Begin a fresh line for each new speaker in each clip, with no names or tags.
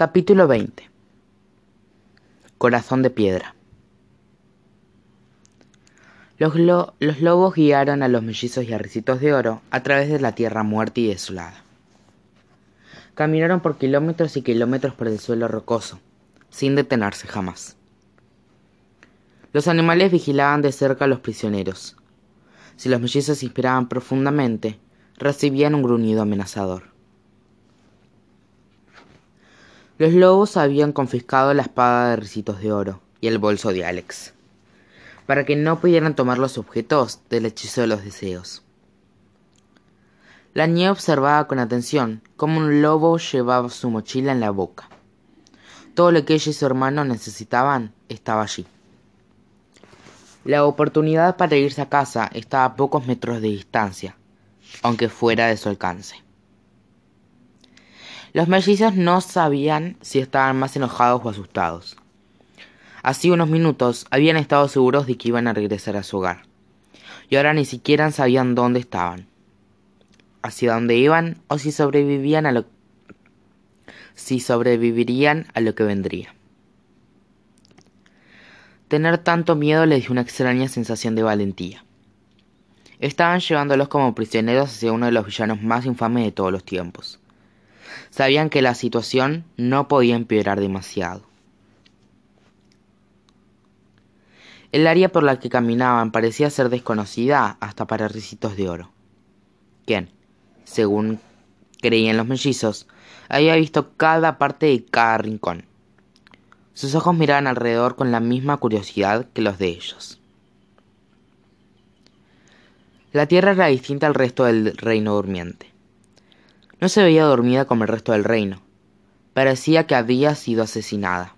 Capítulo 20 Corazón de piedra los, los, lobos guiaron a los mellizos y a Ricitos de Oro a través de la tierra muerta y desolada. Caminaron por kilómetros y kilómetros por el suelo rocoso, sin detenerse jamás. Los animales vigilaban de cerca a los prisioneros. Si los mellizos inspiraban profundamente, recibían un gruñido amenazador. Los lobos habían confiscado la espada de Ricitos de Oro y el bolso de Alex, para que no pudieran tomar los objetos del hechizo de los deseos. La niña observaba con atención cómo un lobo llevaba su mochila en la boca. Todo lo que ella y su hermano necesitaban estaba allí. La oportunidad para irse a casa estaba a pocos metros de distancia, aunque fuera de su alcance. Los mellizos no sabían si estaban más enojados o asustados. Hace unos minutos habían estado seguros de que iban a regresar a su hogar, y ahora ni siquiera sabían dónde estaban, hacia dónde iban o si sobrevivían a lo si sobrevivirían a lo que vendría. Tener tanto miedo les dio una extraña sensación de valentía. Estaban llevándolos como prisioneros hacia uno de los villanos más infames de todos los tiempos. Sabían que la situación no podía empeorar demasiado. El área por la que caminaban parecía ser desconocida hasta para ricitos de oro. Quien, según creían los mellizos, había visto cada parte de cada rincón. Sus ojos miraban alrededor con la misma curiosidad que los de ellos. La tierra era distinta al resto del reino durmiente. No se veía dormida como el resto del reino. Parecía que había sido asesinada.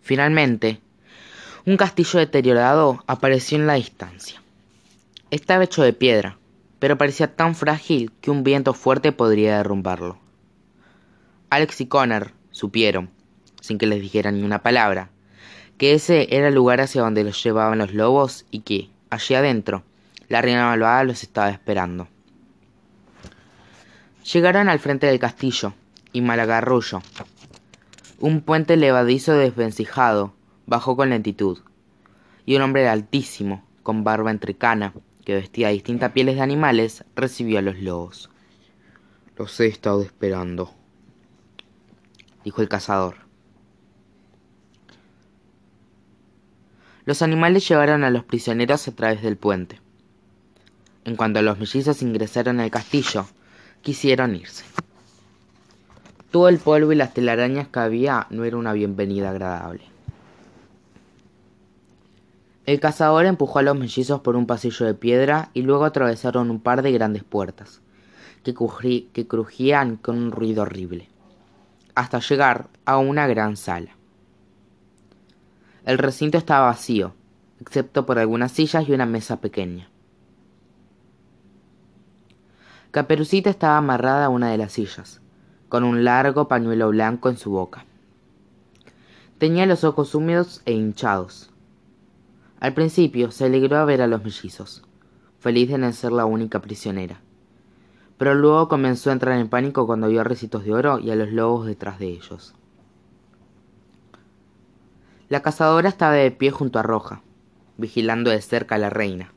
Finalmente, un castillo deteriorado apareció en la distancia. Estaba hecho de piedra, pero parecía tan frágil que un viento fuerte podría derrumbarlo. Alex y Connor supieron, sin que les dijera ni una palabra, que ese era el lugar hacia donde los llevaban los lobos y que, allí adentro, la reina malvada los estaba esperando. Llegaron al frente del castillo, y Malagarrullo. Un puente levadizo desvencijado bajó con lentitud, y un hombre altísimo, con barba entrecana, que vestía distintas pieles de animales, recibió a los lobos. Los he estado esperando, dijo el cazador. Los animales llevaron a los prisioneros a través del puente. En cuanto los mellizos ingresaron al castillo, quisieron irse. Todo el polvo y las telarañas que había no era una bienvenida agradable. El cazador empujó a los mellizos por un pasillo de piedra y luego atravesaron un par de grandes puertas, que, que crujían con un ruido horrible, hasta llegar a una gran sala. El recinto estaba vacío, excepto por algunas sillas y una mesa pequeña. Caperucita estaba amarrada a una de las sillas, con un largo pañuelo blanco en su boca. Tenía los ojos húmedos e hinchados. Al principio se alegró a ver a los mellizos, feliz de ser la única prisionera. Pero luego comenzó a entrar en pánico cuando vio a Recitos de Oro y a los lobos detrás de ellos. La cazadora estaba de pie junto a Roja, vigilando de cerca a la reina,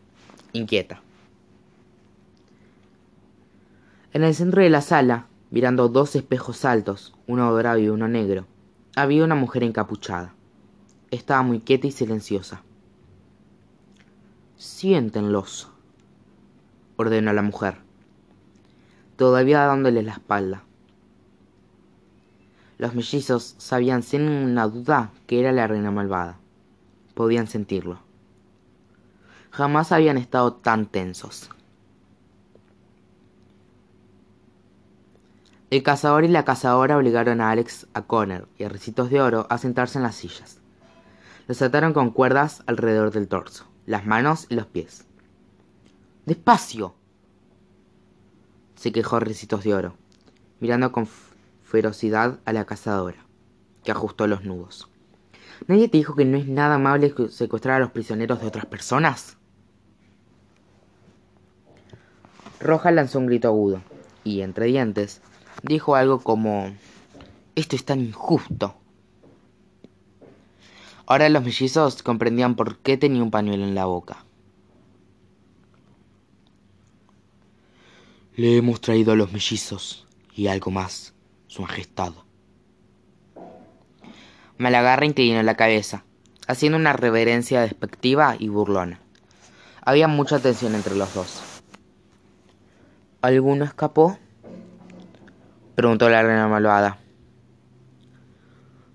inquieta. En el centro de la sala, mirando dos espejos altos, uno dorado y uno negro, había una mujer encapuchada. Estaba muy quieta y silenciosa. Siéntenlos, ordenó la mujer, todavía dándole la espalda. Los mellizos sabían sin una duda que era la reina malvada. Podían sentirlo. Jamás habían estado tan tensos. El cazador y la cazadora obligaron a Alex, a Connor y a Recitos de Oro a sentarse en las sillas. Los ataron con cuerdas alrededor del torso, las manos y los pies. ¡Despacio! se quejó Recitos de Oro, mirando con ferocidad a la cazadora, que ajustó los nudos. ¿Nadie te dijo que no es nada amable secuestrar a los prisioneros de otras personas? Roja lanzó un grito agudo, y entre dientes, dijo algo como, esto es tan injusto. Ahora los mellizos comprendían por qué tenía un pañuelo en la boca. Le hemos traído a los mellizos y algo más, Su Majestad. Malagarra inclinó la cabeza, haciendo una reverencia despectiva y burlona. Había mucha tensión entre los dos. ¿Alguno escapó? Preguntó la reina malvada.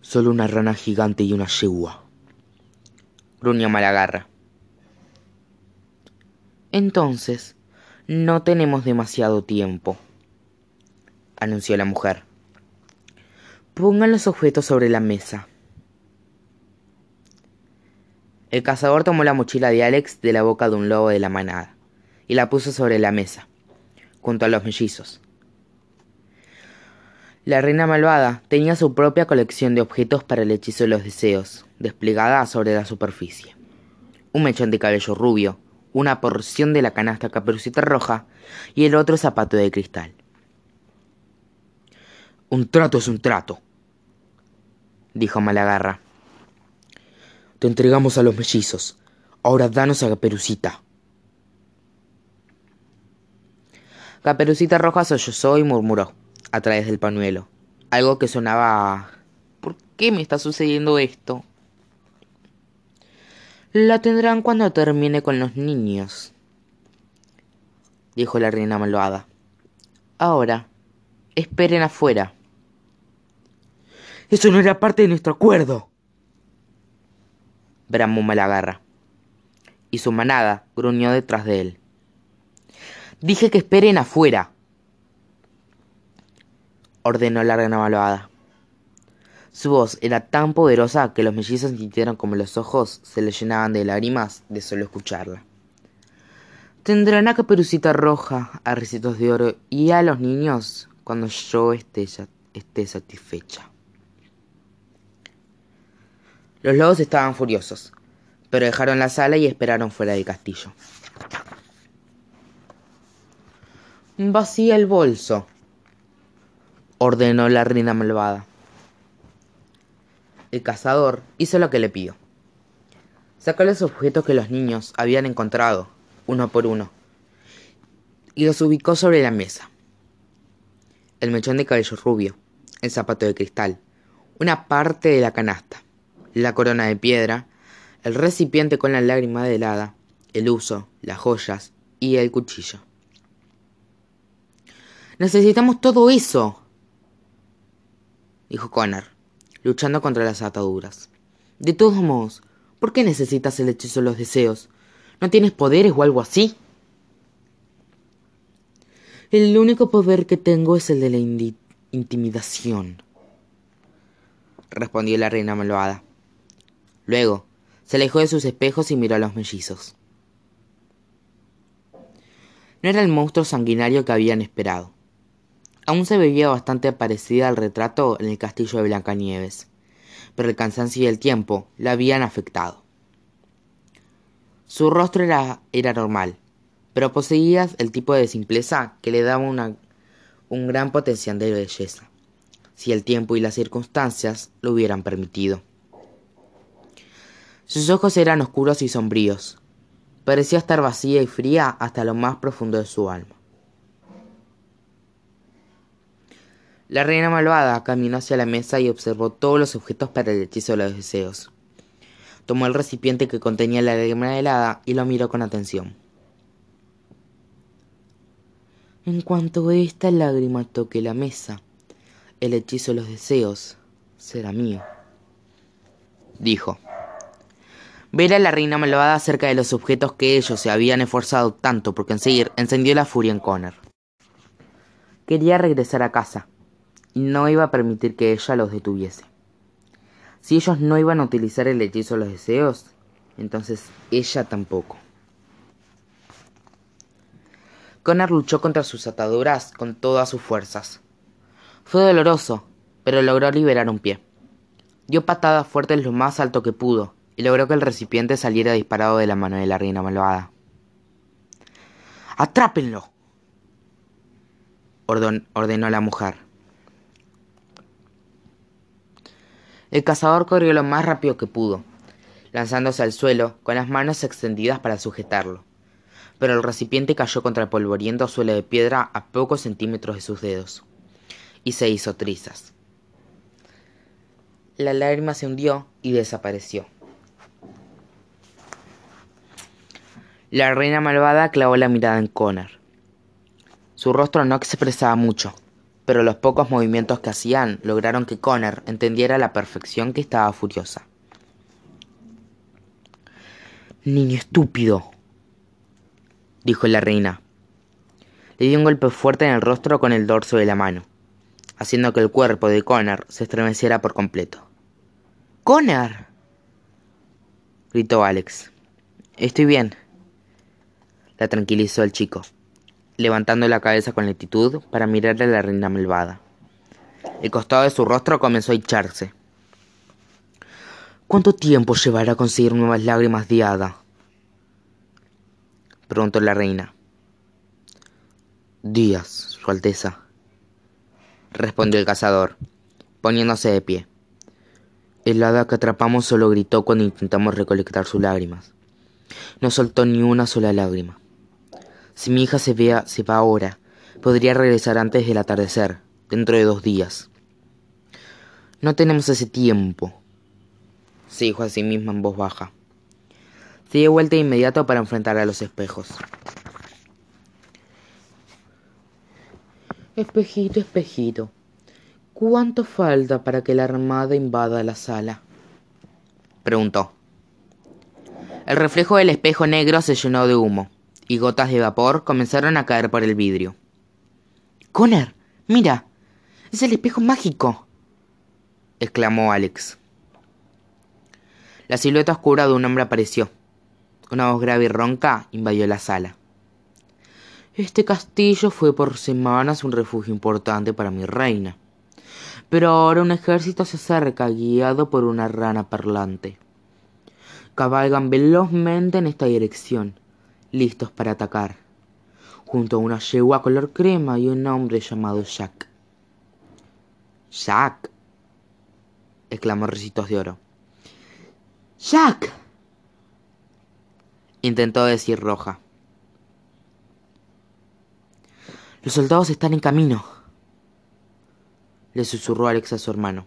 Solo una rana gigante y una yegua. Gruñó Malagarra. Entonces, no tenemos demasiado tiempo, anunció la mujer. Pongan los objetos sobre la mesa. El cazador tomó la mochila de Alex de la boca de un lobo de la manada y la puso sobre la mesa, junto a los mellizos. La reina malvada tenía su propia colección de objetos para el hechizo de los deseos, desplegada sobre la superficie. Un mechón de cabello rubio, una porción de la canasta caperucita roja y el otro zapato de cristal. Un trato es un trato, dijo Malagarra. Te entregamos a los mellizos. Ahora danos a Caperucita. Caperucita Roja sollozó y murmuró a través del pañuelo. Algo que sonaba... ¿Por qué me está sucediendo esto? La tendrán cuando termine con los niños, dijo la reina malvada. Ahora, esperen afuera. Eso no era parte de nuestro acuerdo. Bramó Malagarra. Y su manada gruñó detrás de él. Dije que esperen afuera ordenó la reina malvada. Su voz era tan poderosa que los mellizos sintieron como los ojos se les llenaban de lágrimas de solo escucharla. Tendrán a Caperucita Roja, a Recitos de Oro y a los niños cuando yo esté, esté satisfecha. Los lobos estaban furiosos, pero dejaron la sala y esperaron fuera del castillo. Vacía el bolso, ordenó la reina malvada. El cazador hizo lo que le pidió. Sacó los objetos que los niños habían encontrado, uno por uno, y los ubicó sobre la mesa. El mechón de cabello rubio, el zapato de cristal, una parte de la canasta, la corona de piedra, el recipiente con la lágrima de helada, el uso, las joyas y el cuchillo. Necesitamos todo eso, dijo Connor, luchando contra las ataduras. De todos modos, ¿por qué necesitas el hechizo de los deseos? ¿No tienes poderes o algo así? El único poder que tengo es el de la intimidación, respondió la reina malvada. Luego, se alejó de sus espejos y miró a los mellizos. No era el monstruo sanguinario que habían esperado. Aún se veía bastante parecida al retrato en el castillo de Blancanieves, pero el cansancio y el tiempo la habían afectado. Su rostro era, era normal, pero poseía el tipo de simpleza que le daba un gran potencial de belleza, si el tiempo y las circunstancias lo hubieran permitido. Sus ojos eran oscuros y sombríos. Parecía estar vacía y fría hasta lo más profundo de su alma. La reina malvada caminó hacia la mesa y observó todos los objetos para el hechizo de los deseos. Tomó el recipiente que contenía la lágrima helada y lo miró con atención. En cuanto esta lágrima toque la mesa, el hechizo de los deseos será mío, dijo. Ver a la reina malvada cerca de los objetos que ellos se habían esforzado tanto por conseguir encendió la furia en Connor. Quería regresar a casa, no iba a permitir que ella los detuviese. Si ellos no iban a utilizar el hechizo de los deseos, entonces ella tampoco. Connor luchó contra sus ataduras con todas sus fuerzas. Fue doloroso, pero logró liberar un pie. Dio patadas fuertes lo más alto que pudo y logró que el recipiente saliera disparado de la mano de la reina malvada. ¡Atrápenlo! ordenó la mujer El cazador corrió lo más rápido que pudo, lanzándose al suelo con las manos extendidas para sujetarlo. Pero el recipiente cayó contra el polvoriento suelo de piedra a pocos centímetros de sus dedos, y se hizo trizas. La lágrima se hundió y desapareció. La reina malvada clavó la mirada en Connor. Su rostro no expresaba mucho, pero los pocos movimientos que hacían lograron que Connor entendiera a la perfección que estaba furiosa. Niño estúpido, dijo la reina. Le dio un golpe fuerte en el rostro con el dorso de la mano, haciendo que el cuerpo de Connor se estremeciera por completo. ¡Connor! gritó Alex. Estoy bien, la tranquilizó el chico levantando la cabeza con lentitud para mirarle a la reina malvada. El costado de su rostro comenzó a hincharse. ¿Cuánto tiempo llevará a conseguir nuevas lágrimas de hada? preguntó la reina. Días, Su Alteza, respondió el cazador, poniéndose de pie. El hada que atrapamos solo gritó cuando intentamos recolectar sus lágrimas. No soltó ni una sola lágrima. Si mi hija se, vea, se va ahora, podría regresar antes del atardecer, dentro de dos días. No tenemos ese tiempo, se dijo a sí misma en voz baja. Se dio vuelta de inmediato para enfrentar a los espejos. Espejito, espejito, ¿cuánto falta para que la armada invada la sala? preguntó. El reflejo del espejo negro se llenó de humo y gotas de vapor comenzaron a caer por el vidrio. Connor, mira, es el espejo mágico, exclamó Alex. La silueta oscura de un hombre apareció. Una voz grave y ronca invadió la sala. Este castillo fue por semanas un refugio importante para mi reina. Pero ahora un ejército se acerca guiado por una rana parlante. Cabalgan velozmente en esta dirección listos para atacar, junto a una yegua color crema y un hombre llamado Jack. Jack, exclamó Recitos de Oro. Jack, intentó decir Roja. Los soldados están en camino, le susurró Alex a su hermano.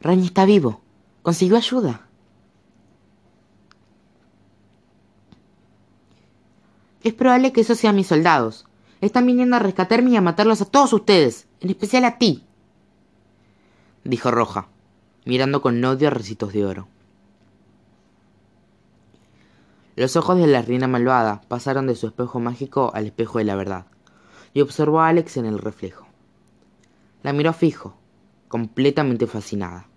Rainy está vivo. Consiguió ayuda. Es probable que esos sean mis soldados. Están viniendo a rescatarme y a matarlos a todos ustedes, en especial a ti. Dijo Roja, mirando con odio a Recitos de Oro. Los ojos de la reina malvada pasaron de su espejo mágico al espejo de la verdad, y observó a Alex en el reflejo. La miró fijo, completamente fascinada.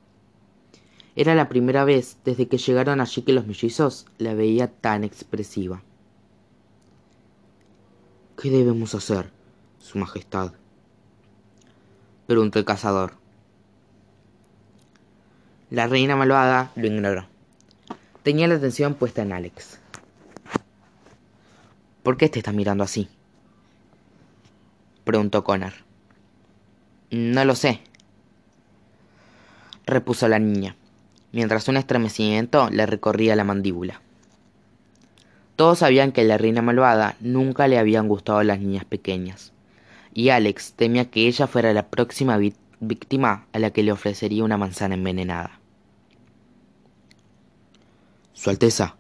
Era la primera vez desde que llegaron allí que los mellizos la veía tan expresiva. ¿Qué debemos hacer, Su Majestad? preguntó el cazador. La reina malvada lo ignoró. Tenía la atención puesta en Alex. ¿Por qué te estás mirando así? preguntó Connor. No lo sé, repuso la niña, mientras un estremecimiento le recorría la mandíbula. Todos sabían que a la reina malvada nunca le habían gustado las niñas pequeñas, y Alex temía que ella fuera la próxima víctima a la que le ofrecería una manzana envenenada. Su Alteza,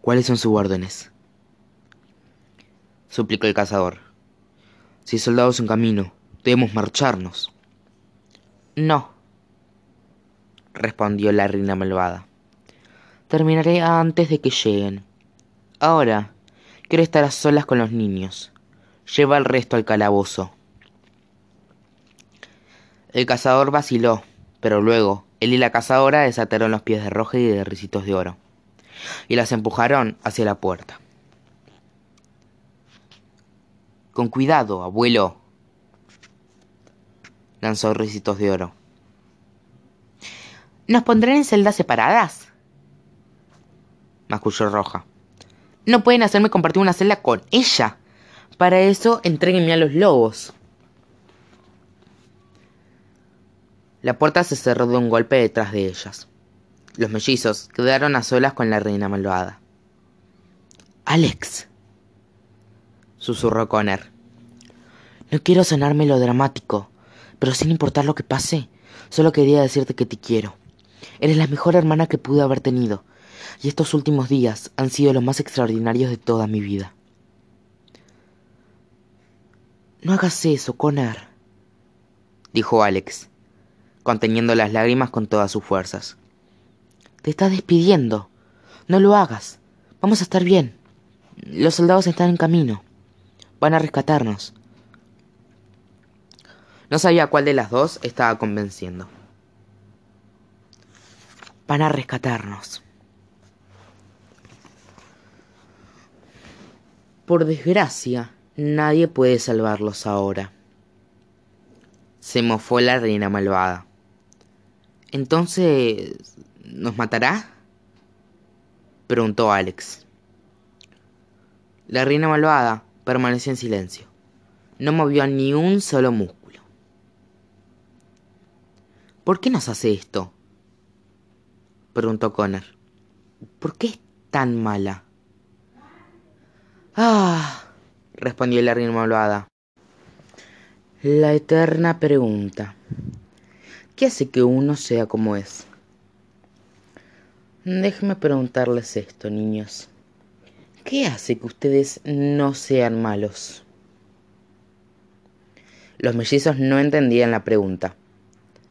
¿cuáles son sus órdenes? suplicó el cazador. Si hay soldados en camino, debemos marcharnos. No, respondió la reina malvada. Terminaré antes de que lleguen. Ahora, quiero estar a solas con los niños. Lleva el resto al calabozo. El cazador vaciló, pero luego él y la cazadora desataron los pies de Roja y de Ricitos de Oro, y las empujaron hacia la puerta. Con cuidado, abuelo, lanzó Ricitos de Oro. ¿Nos pondrán en celdas separadas? masculló Roja. No pueden hacerme compartir una celda con ella. Para eso, entréguenme a los lobos. La puerta se cerró de un golpe detrás de ellas. Los mellizos quedaron a solas con la reina malvada.
Alex,
susurró Connor.
No quiero sonar melodramático, pero sin importar lo que pase, solo quería decirte que te quiero. Eres la mejor hermana que pude haber tenido, y estos últimos días han sido los más extraordinarios de toda mi vida. No hagas eso, Connor,
dijo Alex, conteniendo las lágrimas con todas sus fuerzas.
Te estás despidiendo. No lo hagas. Vamos a estar bien. Los soldados están en camino. Van a rescatarnos.
No sabía cuál de las dos estaba convenciendo.
Van a rescatarnos.
Por desgracia, nadie puede salvarlos ahora. Se mofó la reina malvada. Entonces, ¿nos matará? Preguntó Alex. La reina malvada permaneció en silencio. No movió ni un solo músculo. ¿Por qué nos hace esto? Preguntó Connor. ¿Por qué es tan mala? Ah, respondió la malvada. La eterna pregunta. ¿Qué hace que uno sea como es? Déjenme preguntarles esto, niños. ¿Qué hace que ustedes no sean malos? Los mellizos no entendían la pregunta.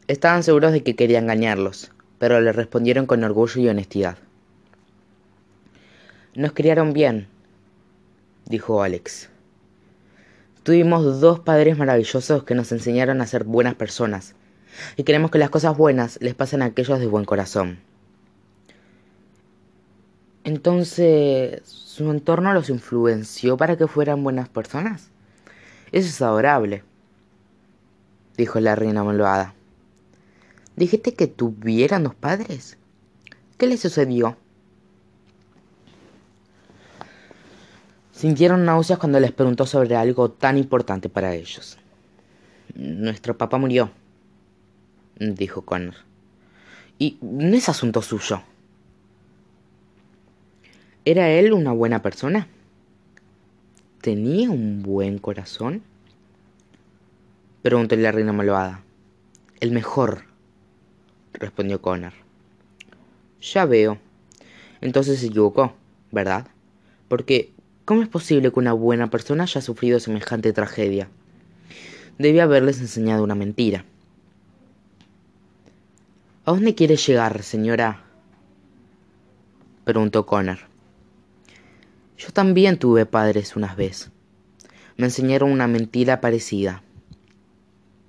Estaban seguros de que quería engañarlos, pero le respondieron con orgullo y honestidad. Nos criaron bien, dijo Alex. Tuvimos dos padres maravillosos que nos enseñaron a ser buenas personas, y queremos que las cosas buenas les pasen a aquellos de buen corazón. Entonces, ¿su entorno los influenció para que fueran buenas personas? Eso es adorable, dijo la reina malvada. ¿Dijiste que tuvieran dos padres? ¿Qué les sucedió? Sintieron náuseas cuando les preguntó sobre algo tan importante para ellos. Nuestro papá murió, dijo Connor. Y no es asunto suyo. ¿Era él una buena persona? ¿Tenía un buen corazón? Preguntó la reina malvada. El mejor, respondió Connor. Ya veo. Entonces se equivocó, ¿verdad? Porque ¿Cómo es posible que una buena persona haya sufrido semejante tragedia? Debía haberles enseñado una mentira. ¿A dónde quiere llegar, señora? preguntó Connor. Yo también tuve padres unas vez. Me enseñaron una mentira parecida,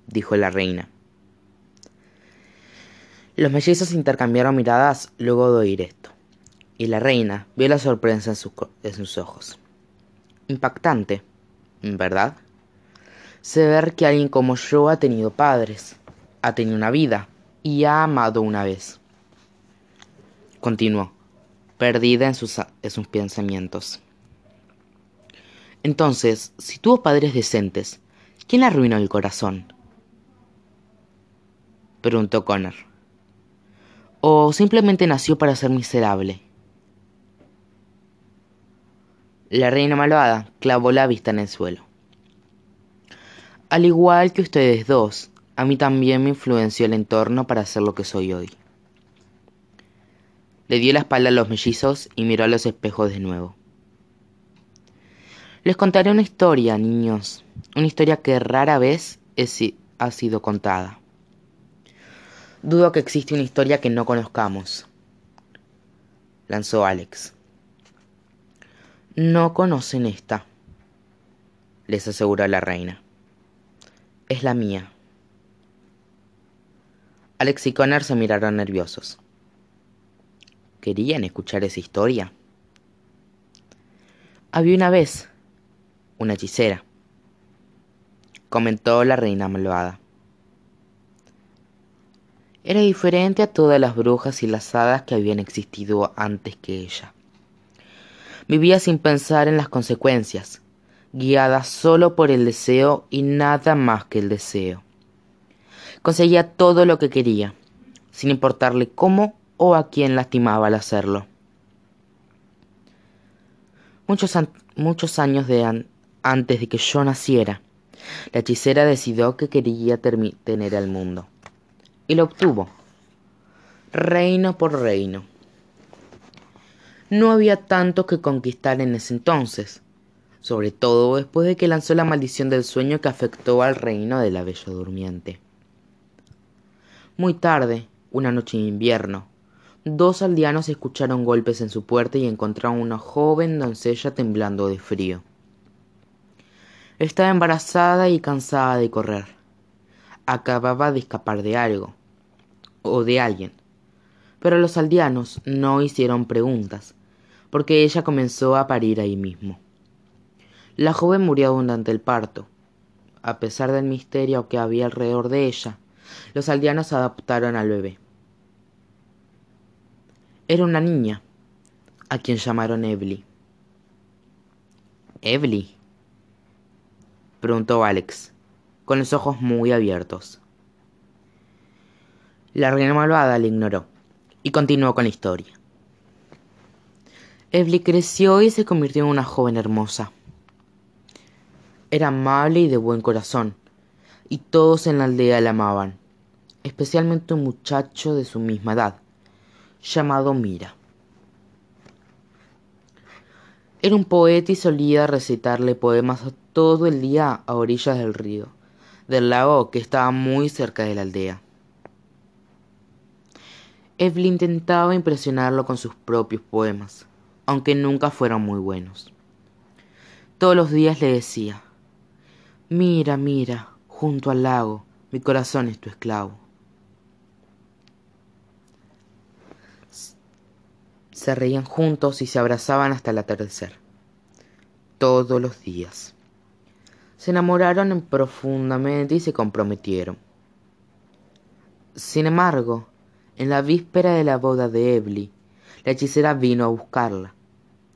dijo la reina. Los mellizos intercambiaron miradas luego de oír esto, y la reina vio la sorpresa en, sus ojos impactante, ¿verdad? Saber que alguien como yo ha tenido padres, ha tenido una vida y ha amado una vez. Continuó, perdida en sus, en sus pensamientos. Entonces, si tuvo padres decentes, ¿quién arruinó el corazón? Preguntó Connor. ¿O simplemente nació para ser miserable? La reina malvada clavó la vista en el suelo. Al igual que ustedes dos, a mí también me influenció el entorno para ser lo que soy hoy. Le dio la espalda a los mellizos y miró a los espejos de nuevo. Les contaré una historia, niños, una historia que rara vez ha sido contada. Dudo que existe una historia que no conozcamos, lanzó Alex. No conocen esta, les aseguró la reina. Es la mía. Alex y Connor se miraron nerviosos. ¿Querían escuchar esa historia? Había una vez una hechicera, comentó la reina malvada. Era diferente a todas las brujas y las hadas que habían existido antes que ella. Vivía sin pensar en las consecuencias, guiada solo por el deseo y nada más que el deseo.
Conseguía todo lo que quería, sin importarle cómo o a quién lastimaba al hacerlo. Muchos, años antes de que yo naciera, la hechicera decidió que quería tener el mundo. Y lo obtuvo, reino por reino. No había tanto que conquistar en ese entonces, sobre todo después de que lanzó la maldición del sueño que afectó al reino de la Bella Durmiente. Muy tarde, una noche de invierno, dos aldeanos escucharon golpes en su puerta y encontraron una joven doncella temblando de frío. Estaba embarazada y cansada de correr. Acababa de escapar de algo, o de alguien. Pero los aldeanos no hicieron preguntas, porque ella comenzó a parir ahí mismo. La joven murió durante el parto. A pesar del misterio que había alrededor de ella, los aldeanos adoptaron al bebé. Era una niña, a quien llamaron Evely. ¿Evely? preguntó Alex, con los ojos muy abiertos. La reina malvada le ignoró y continuó con la historia. Evely creció y se convirtió en una joven hermosa. Era amable y de buen corazón, y todos en la aldea la amaban, especialmente un muchacho de su misma edad, llamado Mira. Era un poeta y solía recitarle poemas todo el día a orillas del río, del lago que estaba muy cerca de la aldea. Evelyn intentaba impresionarlo con sus propios poemas, aunque nunca fueron muy buenos. Todos los días le decía, Mira, mira, junto al lago, mi corazón es tu esclavo. Se reían juntos y se abrazaban hasta el atardecer. Todos los días. Se enamoraron profundamente y se comprometieron. Sin embargo, en la víspera de la boda de Ebly, la hechicera vino a buscarla,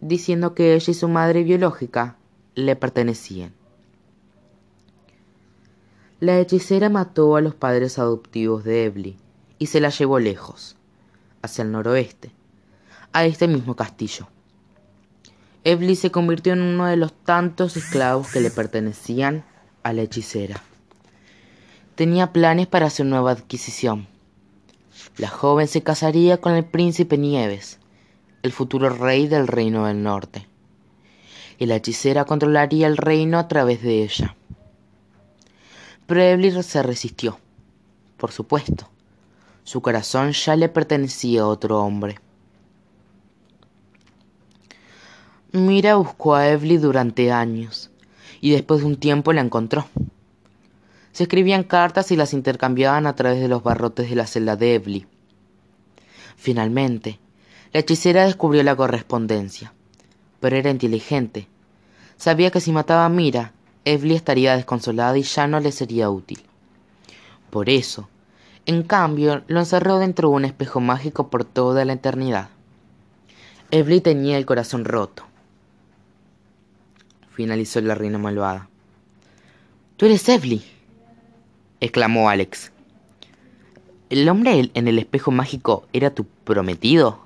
diciendo que ella y su madre biológica le pertenecían. La hechicera mató a los padres adoptivos de Ebly y se la llevó lejos, hacia el noroeste, a este mismo castillo. Ebly se convirtió en uno de los tantos esclavos que le pertenecían a la hechicera. Tenía planes para su nueva adquisición. La joven se casaría con el príncipe Nieves, el futuro rey del reino del norte, y la hechicera controlaría el reino a través de ella. Pero se resistió. Por supuesto. Su corazón ya le pertenecía a otro hombre. Mira buscó a Evelyn durante años y después de un tiempo la encontró. Se escribían cartas y las intercambiaban a través de los barrotes de la celda de Evelyn. Finalmente, la hechicera descubrió la correspondencia, pero era inteligente. Sabía que si mataba a Mira, Evely estaría desconsolada y ya no le sería útil. Por eso, en cambio, lo encerró dentro de un espejo mágico por toda la eternidad. Evely tenía el corazón roto. Finalizó la reina malvada. Tú eres Evely, exclamó Alex. ¿El hombre en el espejo mágico era tu prometido?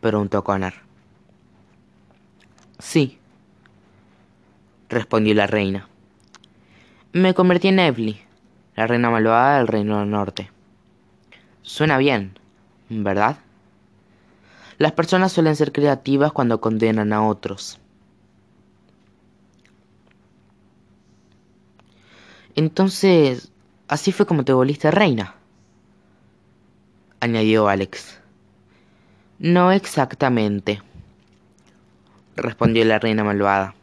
preguntó Connor. Sí, respondió la reina. Me convertí en Evely, la reina malvada del reino del norte. Suena bien, ¿verdad? Las personas suelen ser creativas cuando condenan a otros. Entonces, así fue como te volviste reina, añadió Alex. No exactamente, respondió la reina malvada.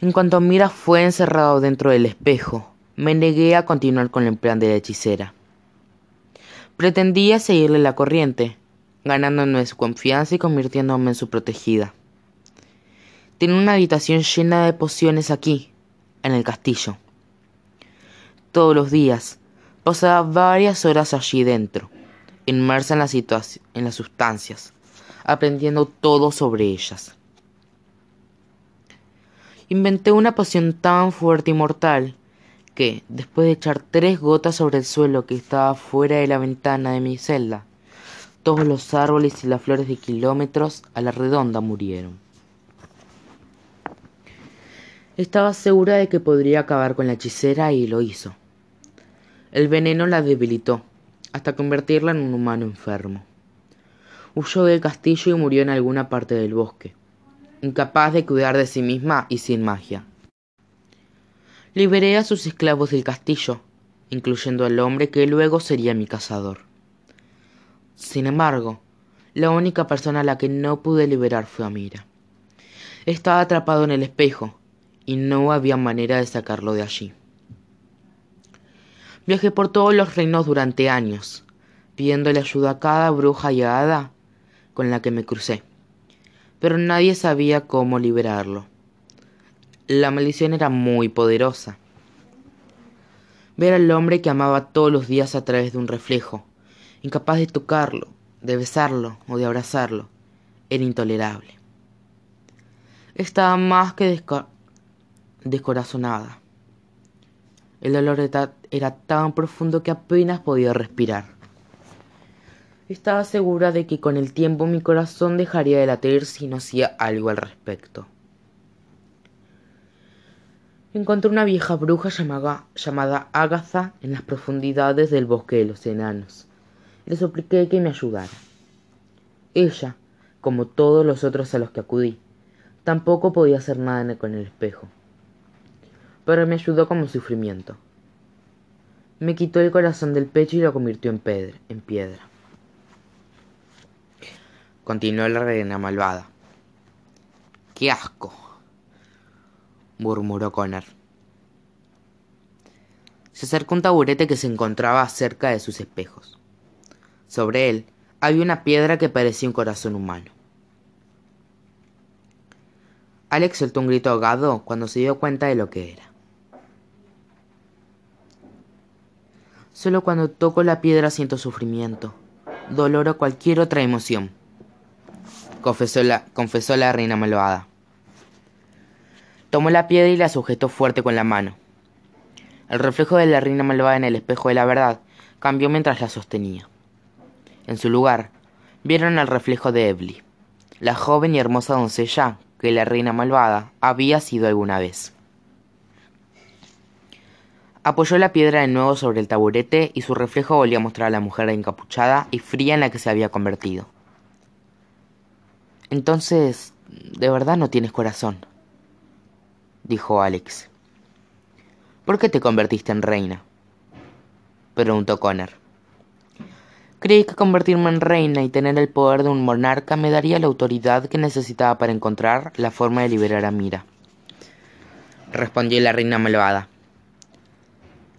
En cuanto Mira fue encerrado dentro del espejo, me negué a continuar con el plan de la hechicera. Pretendía seguirle la corriente, ganándome su confianza y convirtiéndome en su protegida. Tenía una habitación llena de pociones aquí, en el castillo. Todos los días pasaba varias horas allí dentro, inmersa en, la en las sustancias, aprendiendo todo sobre ellas. Inventé una poción tan fuerte y mortal que, después de echar tres gotas sobre el suelo que estaba fuera de la ventana de mi celda, todos los árboles y las flores de kilómetros a la redonda murieron. Estaba segura de que podría acabar con la hechicera y lo hizo. El veneno la debilitó, hasta convertirla en un humano enfermo. Huyó del castillo y murió en alguna parte del bosque, incapaz de cuidar de sí misma y sin magia. Liberé a sus esclavos del castillo, incluyendo al hombre que luego sería mi cazador. Sin embargo, la única persona a la que no pude liberar fue a Mira. Estaba atrapado en el espejo, y no había manera de sacarlo de allí. Viajé por todos los reinos durante años, pidiéndole ayuda a cada bruja y hada con la que me crucé, pero nadie sabía cómo liberarlo. La maldición era muy poderosa. Ver al hombre que amaba todos los días a través de un reflejo, incapaz de tocarlo, de besarlo o de abrazarlo, era intolerable. Estaba más que descorazonada. El dolor era tan profundo que apenas podía respirar. Estaba segura de que con el tiempo mi corazón dejaría de latir si no hacía algo al respecto. Encontré una vieja bruja llamada, llamada Agatha en las profundidades del bosque de los enanos. Le supliqué que me ayudara. Ella, como todos los otros a los que acudí, tampoco podía hacer nada con el espejo pero me ayudó como sufrimiento. Me quitó el corazón del pecho y lo convirtió en, piedra. En piedra. Continuó la reina malvada. ¡Qué asco! murmuró Connor. Se acercó un taburete que se encontraba cerca de sus espejos. Sobre él había una piedra que parecía un corazón humano. Alex soltó un grito ahogado cuando se dio cuenta de lo que era. Solo cuando toco la piedra siento sufrimiento, dolor o cualquier otra emoción, confesó la, confesó la reina malvada. Tomó la piedra y la sujetó fuerte con la mano. El reflejo de la reina malvada en el espejo de la verdad cambió mientras la sostenía. En su lugar, vieron el reflejo de Ebli, la joven y hermosa doncella que la reina malvada había sido alguna vez. Apoyó la piedra de nuevo sobre el taburete y su reflejo volvió a mostrar a la mujer encapuchada y fría en la que se había convertido. Entonces, ¿de verdad no tienes corazón? dijo Alex. ¿Por qué te convertiste en reina? preguntó Connor. Creí que convertirme en reina y tener el poder de un monarca me daría la autoridad que necesitaba para encontrar la forma de liberar a Mira. Respondió la reina malvada.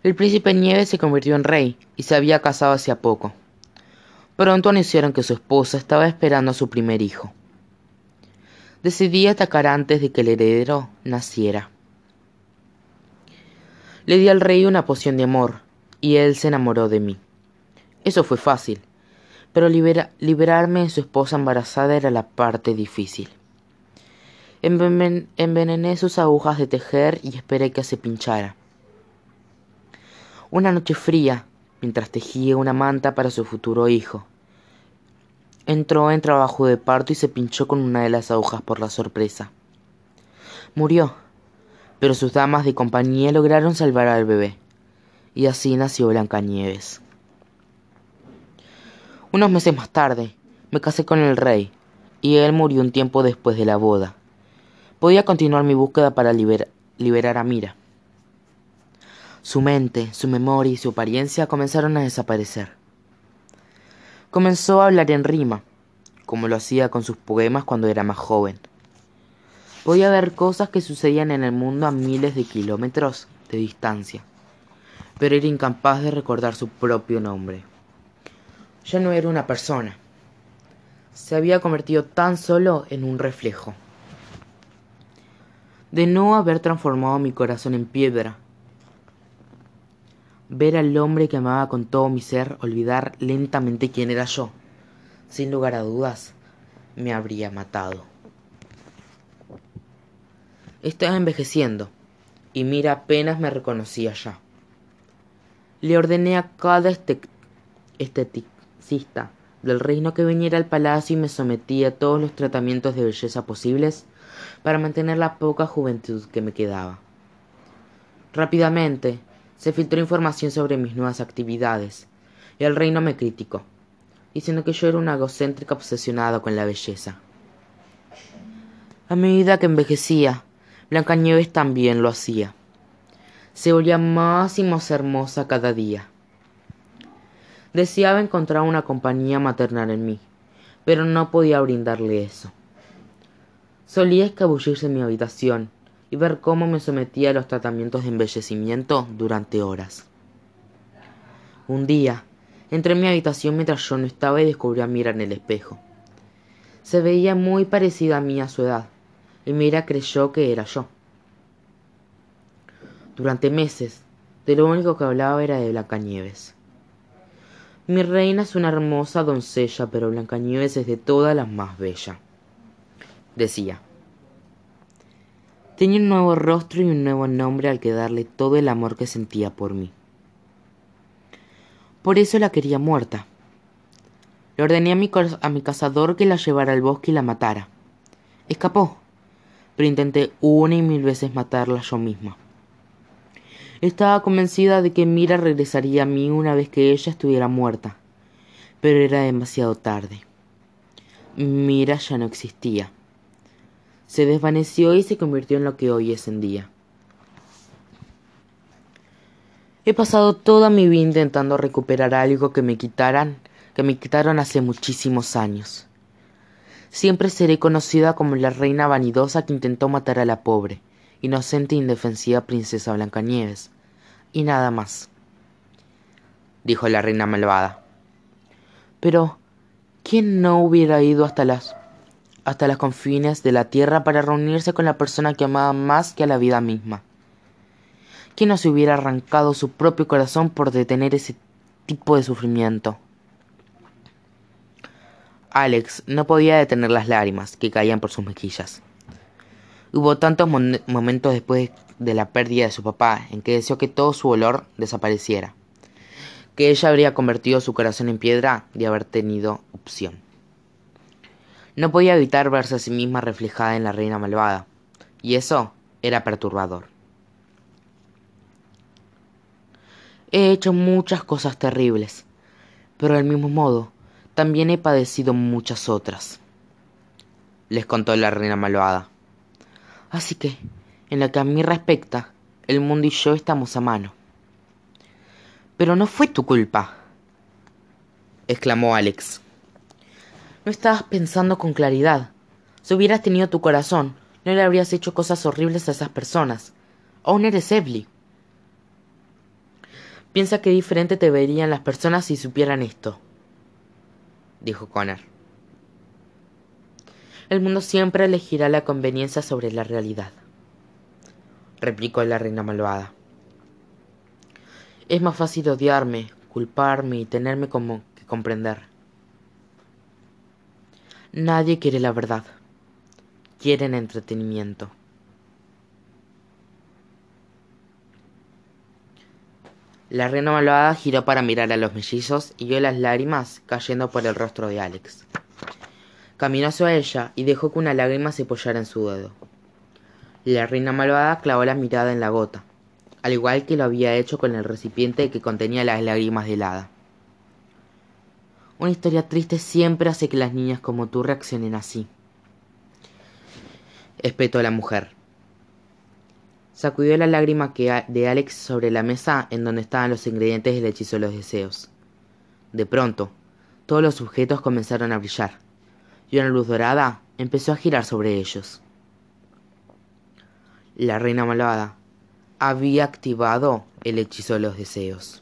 El príncipe Nieve se convirtió en rey y se había casado hacía poco. Pronto anunciaron que su esposa estaba esperando a su primer hijo. Decidí atacar antes de que el heredero naciera. Le di al rey una poción de amor y él se enamoró de mí. Eso fue fácil, pero liberarme de su esposa embarazada era la parte difícil. envenené sus agujas de tejer y esperé que se pinchara. Una noche fría, mientras tejía una manta para su futuro hijo. Entró en trabajo de parto y se pinchó con una de las agujas por la sorpresa. Murió, pero sus damas de compañía lograron salvar al bebé, y así nació Blancanieves. Unos meses más tarde, me casé con el rey, y él murió un tiempo después de la boda. Podía continuar mi búsqueda para liberar a Mira. Su mente, su memoria y su apariencia comenzaron a desaparecer. Comenzó a hablar en rima, como lo hacía con sus poemas cuando era más joven. Podía ver cosas que sucedían en el mundo a miles de kilómetros de distancia, pero era incapaz de recordar su propio nombre. Ya no era una persona. Se había convertido tan solo en un reflejo. De no haber transformado mi corazón en piedra, ver al hombre que amaba con todo mi ser olvidar lentamente quién era yo. Sin lugar a dudas, me habría matado. Estaba envejeciendo, y Mira apenas me reconocía ya. Le ordené a cada esteticista del reino que viniera al palacio y me sometí a todos los tratamientos de belleza posibles para mantener la poca juventud que me quedaba. Rápidamente se filtró información sobre mis nuevas actividades, y el reino me criticó, diciendo que yo era una egocéntrica obsesionada con la belleza. A medida que envejecía, Blancanieves también lo hacía. Se volvía más y más hermosa cada día. Deseaba encontrar una compañía maternal en mí, pero no podía brindarle eso. Solía escabullirse en mi habitación y ver cómo me sometía a los tratamientos de embellecimiento durante horas. Un día, entré en mi habitación mientras yo no estaba y descubrí a Mira en el espejo. Se veía muy parecida a mí a su edad, y Mira creyó que era yo. Durante meses, de lo único que hablaba era de Blancanieves. Mi reina es una hermosa doncella, pero Blancanieves es de todas las más bella. Decía. Tenía un nuevo rostro y un nuevo nombre al que darle todo el amor que sentía por mí. Por eso la quería muerta. Le ordené a mi, a mi cazador que la llevara al bosque y la matara. Escapó, pero intenté una y mil veces matarla yo misma. Estaba convencida de que Mira regresaría a mí una vez que ella estuviera muerta, pero era demasiado tarde. Mira ya no existía se desvaneció y se convirtió en lo que hoy es en día. He pasado toda mi vida intentando recuperar algo que me quitaran, que me quitaron hace muchísimos años. Siempre seré conocida como la reina vanidosa que intentó matar a la pobre, inocente e indefensiva princesa Blancanieves. Y nada más. Dijo la reina malvada. Pero, ¿quién no hubiera ido hasta las hasta los confines de la tierra para reunirse con la persona que amaba más que a la vida misma. ¿Quién no se hubiera arrancado su propio corazón por detener ese tipo de sufrimiento? Alex no podía detener las lágrimas que caían por sus mejillas. Hubo tantos momentos después de la pérdida de su papá en que deseó que todo su olor desapareciera, que ella habría convertido su corazón en piedra de haber tenido opción. No podía evitar verse a sí misma reflejada en la reina malvada, y eso era perturbador. He hecho muchas cosas terribles, pero del mismo modo también he padecido muchas otras, les contó la reina malvada. Así que, en lo que a mí respecta, el mundo y yo estamos a mano. Pero no fue tu culpa, exclamó Alex. No estabas pensando con claridad. Si hubieras tenido tu corazón, no le habrías hecho cosas horribles a esas personas. Aún eres Evely. Piensa qué diferente te verían las personas si supieran esto, dijo Connor. El mundo siempre elegirá la conveniencia sobre la realidad, replicó la reina malvada. Es más fácil odiarme, culparme y tenerme como que comprender. Nadie quiere la verdad. Quieren entretenimiento. La reina malvada giró para mirar a los mellizos y vio las lágrimas cayendo por el rostro de Alex. Caminó hacia ella y dejó que una lágrima se apoyara en su dedo. La reina malvada clavó la mirada en la gota, al igual que lo había hecho con el recipiente que contenía las lágrimas de helada. Una historia triste siempre hace que las niñas como tú reaccionen así. Espetó la mujer. Sacudió la lágrima que de Alex sobre la mesa en donde estaban los ingredientes del hechizo de los deseos. De pronto, todos los objetos comenzaron a brillar, y una luz dorada empezó a girar sobre ellos. La reina malvada había activado el hechizo de los deseos.